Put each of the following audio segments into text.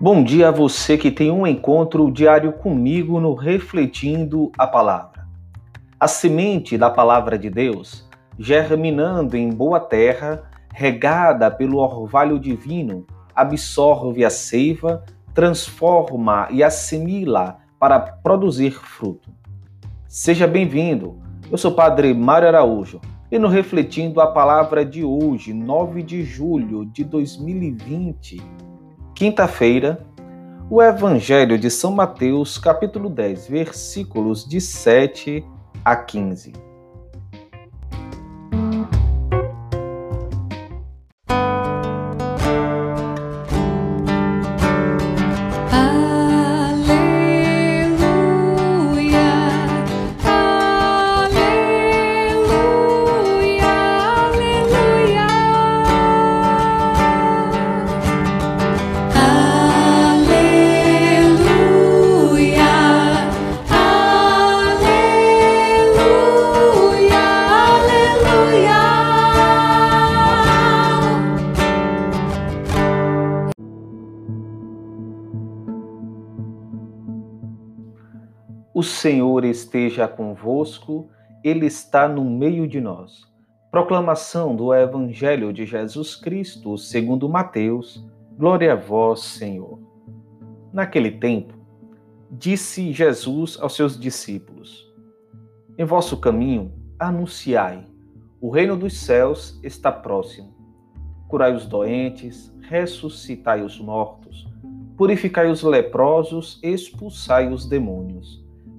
Bom dia a você que tem um encontro diário comigo no Refletindo a Palavra. A semente da Palavra de Deus, germinando em boa terra, regada pelo orvalho divino, absorve a seiva, transforma e assimila para produzir fruto. Seja bem-vindo. Eu sou Padre Mário Araújo e no Refletindo a Palavra de hoje, 9 de julho de 2020, Quinta-feira, o Evangelho de São Mateus, capítulo 10, versículos de 7 a 15. O Senhor esteja convosco, Ele está no meio de nós. Proclamação do Evangelho de Jesus Cristo, segundo Mateus. Glória a vós, Senhor. Naquele tempo, disse Jesus aos seus discípulos: Em vosso caminho, anunciai: o reino dos céus está próximo. Curai os doentes, ressuscitai os mortos, purificai os leprosos, expulsai os demônios.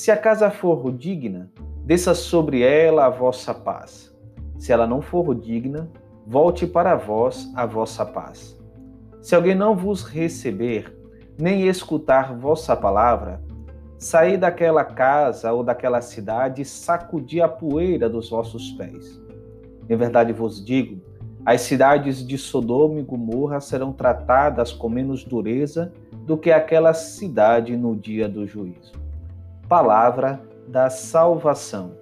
Se a casa for digna, desça sobre ela a vossa paz. Se ela não for digna, volte para vós a vossa paz. Se alguém não vos receber, nem escutar vossa palavra, saí daquela casa ou daquela cidade e sacudi a poeira dos vossos pés. Em verdade vos digo, as cidades de Sodoma e Gomorra serão tratadas com menos dureza do que aquela cidade no dia do juízo. Palavra da salvação.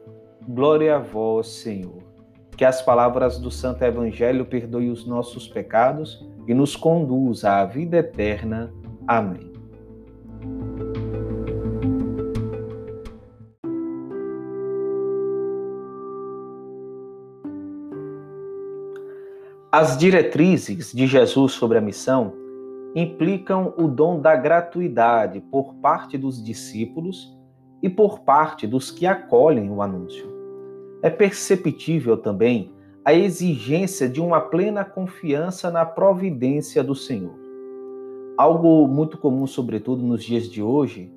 Glória a vós, Senhor. Que as palavras do Santo Evangelho perdoem os nossos pecados e nos conduza à vida eterna. Amém. As diretrizes de Jesus sobre a missão implicam o dom da gratuidade por parte dos discípulos e por parte dos que acolhem o anúncio. É perceptível também a exigência de uma plena confiança na providência do Senhor. Algo muito comum, sobretudo nos dias de hoje,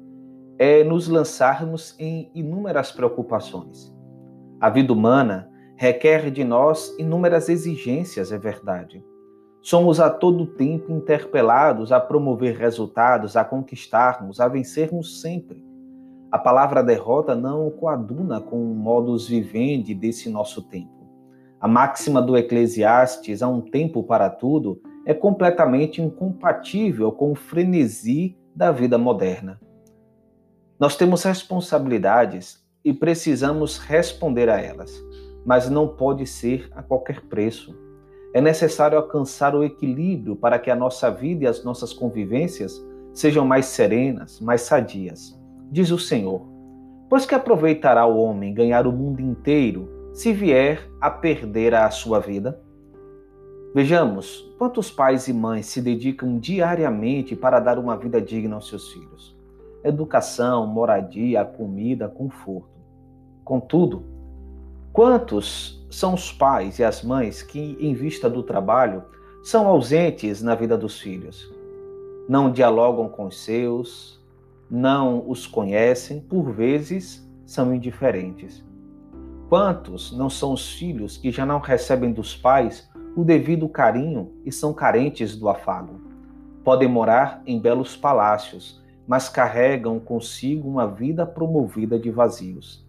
é nos lançarmos em inúmeras preocupações. A vida humana requer de nós inúmeras exigências, é verdade Somos a todo tempo interpelados a promover resultados, a conquistarmos, a vencermos sempre. A palavra derrota não coaduna com o modus vivendi desse nosso tempo. A máxima do Eclesiastes, há um tempo para tudo, é completamente incompatível com o frenesi da vida moderna. Nós temos responsabilidades e precisamos responder a elas, mas não pode ser a qualquer preço. É necessário alcançar o equilíbrio para que a nossa vida e as nossas convivências sejam mais serenas, mais sadias. Diz o Senhor: Pois que aproveitará o homem ganhar o mundo inteiro se vier a perder a sua vida? Vejamos quantos pais e mães se dedicam diariamente para dar uma vida digna aos seus filhos. Educação, moradia, comida, conforto. Contudo, Quantos são os pais e as mães que, em vista do trabalho, são ausentes na vida dos filhos? Não dialogam com os seus, não os conhecem, por vezes são indiferentes. Quantos não são os filhos que já não recebem dos pais o devido carinho e são carentes do afago? Podem morar em belos palácios, mas carregam consigo uma vida promovida de vazios.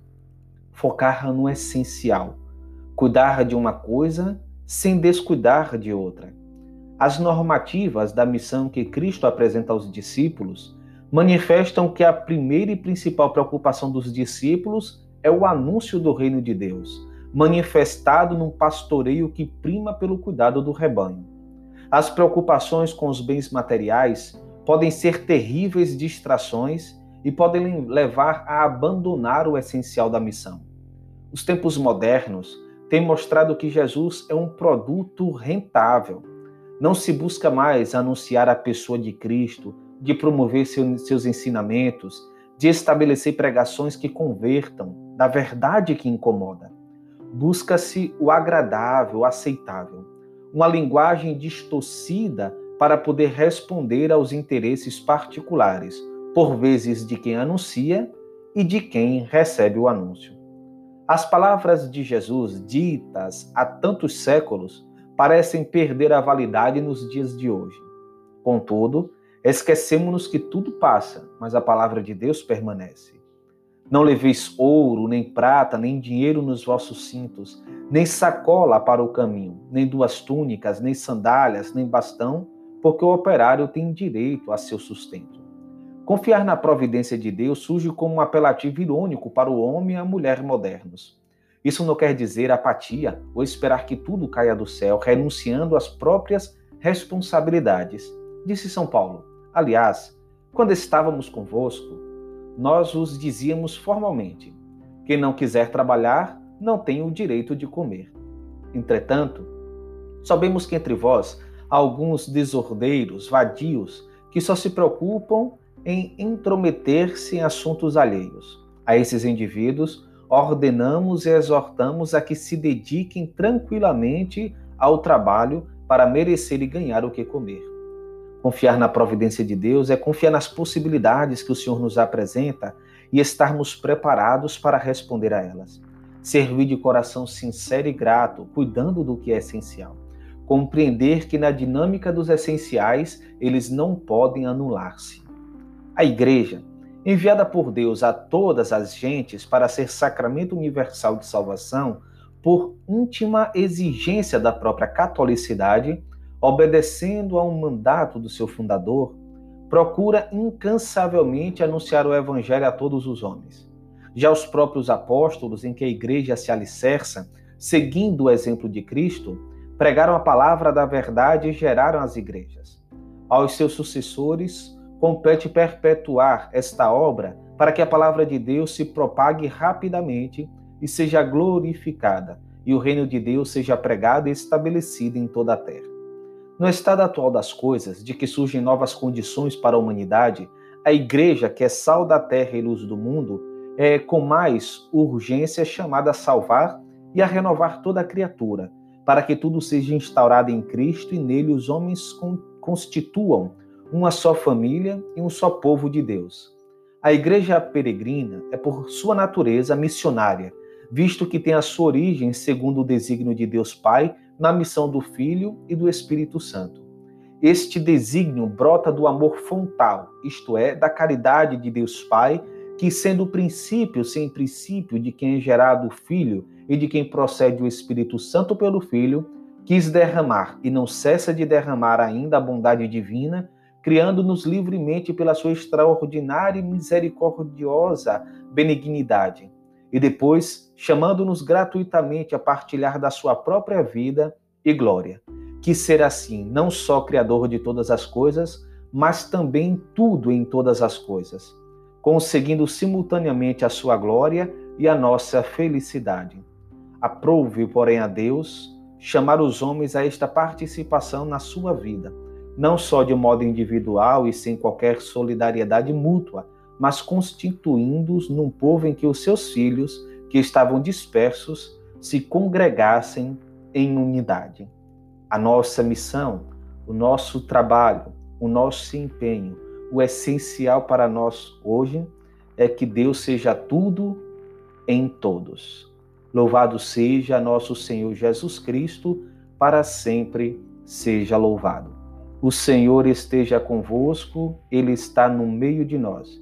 Focar no essencial, cuidar de uma coisa sem descuidar de outra. As normativas da missão que Cristo apresenta aos discípulos manifestam que a primeira e principal preocupação dos discípulos é o anúncio do reino de Deus, manifestado num pastoreio que prima pelo cuidado do rebanho. As preocupações com os bens materiais podem ser terríveis distrações e podem levar a abandonar o essencial da missão. Os tempos modernos têm mostrado que Jesus é um produto rentável não se busca mais anunciar a pessoa de Cristo, de promover seus ensinamentos, de estabelecer pregações que convertam, da verdade que incomoda. Busca-se o agradável, o aceitável, uma linguagem distorcida para poder responder aos interesses particulares, por vezes de quem anuncia e de quem recebe o anúncio. As palavras de Jesus, ditas há tantos séculos, parecem perder a validade nos dias de hoje. Contudo, esquecemos-nos que tudo passa, mas a palavra de Deus permanece. Não leveis ouro, nem prata, nem dinheiro nos vossos cintos, nem sacola para o caminho, nem duas túnicas, nem sandálias, nem bastão, porque o operário tem direito a seu sustento. Confiar na providência de Deus surge como um apelativo irônico para o homem e a mulher modernos. Isso não quer dizer apatia ou esperar que tudo caia do céu, renunciando às próprias responsabilidades. Disse São Paulo. Aliás, quando estávamos convosco, nós os dizíamos formalmente: quem não quiser trabalhar não tem o direito de comer. Entretanto, sabemos que entre vós há alguns desordeiros, vadios, que só se preocupam em intrometer-se em assuntos alheios. A esses indivíduos, ordenamos e exortamos a que se dediquem tranquilamente ao trabalho para merecer e ganhar o que comer. Confiar na providência de Deus é confiar nas possibilidades que o Senhor nos apresenta e estarmos preparados para responder a elas. Servir de coração sincero e grato, cuidando do que é essencial. Compreender que na dinâmica dos essenciais eles não podem anular-se. A igreja, enviada por Deus a todas as gentes para ser sacramento universal de salvação, por íntima exigência da própria catolicidade, obedecendo a um mandato do seu fundador, procura incansavelmente anunciar o evangelho a todos os homens. Já os próprios apóstolos, em que a igreja se alicerça, seguindo o exemplo de Cristo, pregaram a palavra da verdade e geraram as igrejas. Aos seus sucessores, compete perpetuar esta obra para que a palavra de Deus se propague rapidamente e seja glorificada, e o reino de Deus seja pregado e estabelecido em toda a terra. No estado atual das coisas, de que surgem novas condições para a humanidade, a igreja, que é sal da terra e luz do mundo, é com mais urgência chamada a salvar e a renovar toda a criatura, para que tudo seja instaurado em Cristo e nele os homens constituam uma só família e um só povo de Deus. A igreja peregrina é, por sua natureza, missionária, visto que tem a sua origem, segundo o desígnio de Deus Pai, na missão do Filho e do Espírito Santo. Este desígnio brota do amor fontal, isto é, da caridade de Deus Pai, que, sendo o princípio sem princípio de quem é gerado o Filho e de quem procede o Espírito Santo pelo Filho, quis derramar e não cessa de derramar ainda a bondade divina criando-nos livremente pela sua extraordinária e misericordiosa benignidade, e depois chamando-nos gratuitamente a partilhar da sua própria vida e glória. Que ser assim, não só Criador de todas as coisas, mas também tudo em todas as coisas, conseguindo simultaneamente a sua glória e a nossa felicidade. Aprove, porém, a Deus chamar os homens a esta participação na sua vida não só de modo individual e sem qualquer solidariedade mútua, mas constituindo-os num povo em que os seus filhos, que estavam dispersos, se congregassem em unidade. A nossa missão, o nosso trabalho, o nosso empenho, o essencial para nós hoje é que Deus seja tudo em todos. Louvado seja nosso Senhor Jesus Cristo, para sempre seja louvado. O Senhor esteja convosco, Ele está no meio de nós.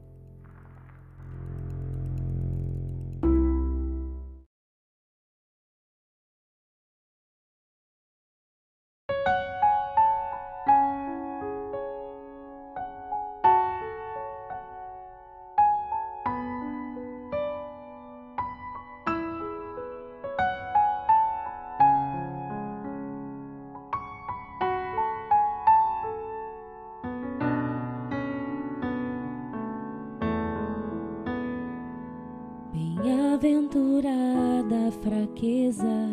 Bem-aventurada fraqueza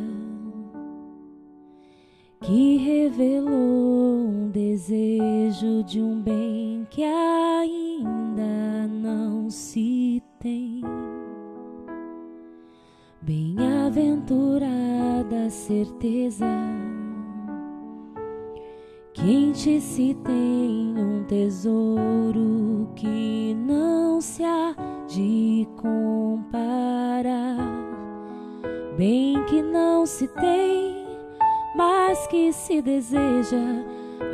que revelou um desejo de um bem que ainda não se tem. Bem-aventurada certeza quem te se tem tesouro que não se há de comparar. Bem que não se tem, mas que se deseja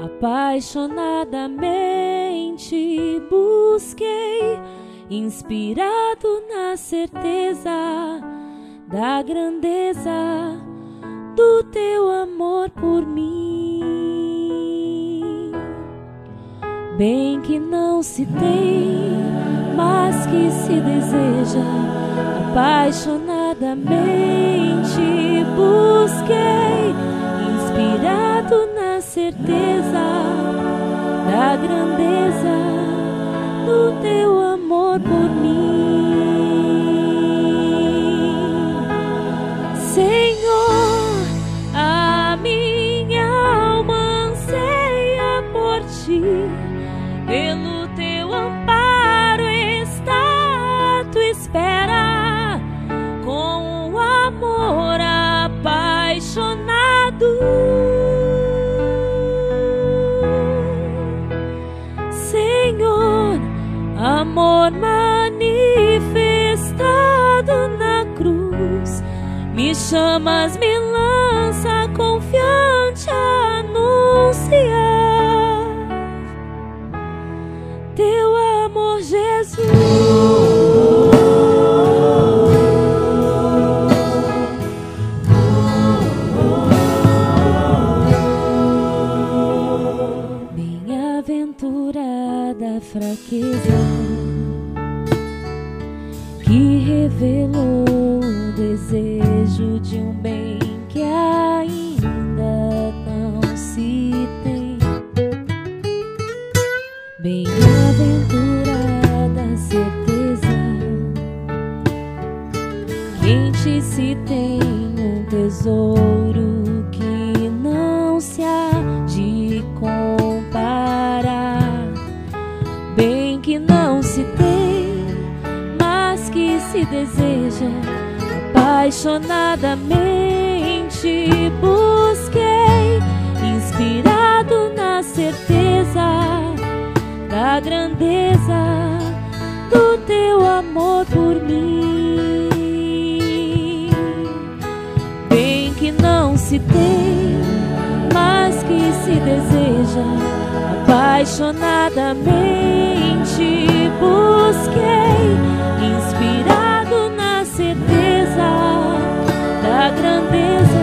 apaixonadamente. Busquei, inspirado na certeza da grandeza do teu amor por mim. Bem que não se tem mas que se deseja apaixonadamente. Busquei, inspirado na certeza da grandeza chamas, me lança confiante anunciar deseja apaixonadamente. Busquei, inspirado na certeza da grandeza do teu amor por mim. Bem que não se tem, mas que se deseja apaixonadamente. Busquei, inspirado a grandeza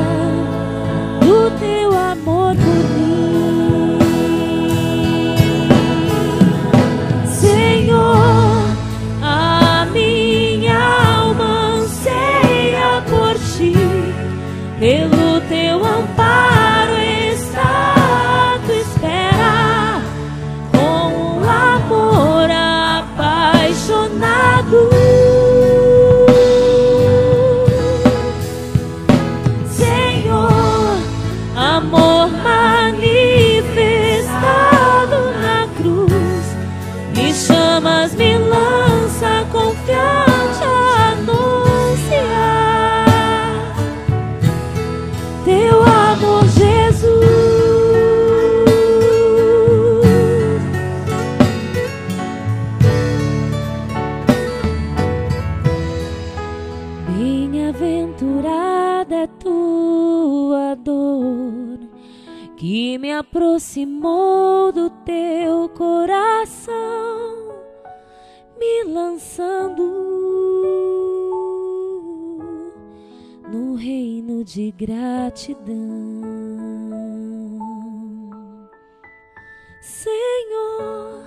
aproximou do teu coração, me lançando no reino de gratidão. Senhor,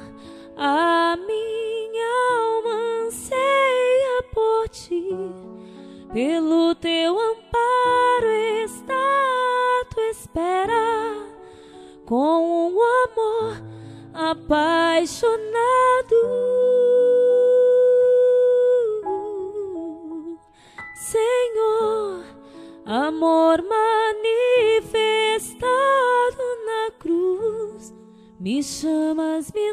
a minha alma anseia por ti, pelo teu apaixonado. Senhor, amor manifestado na cruz, me chamas, me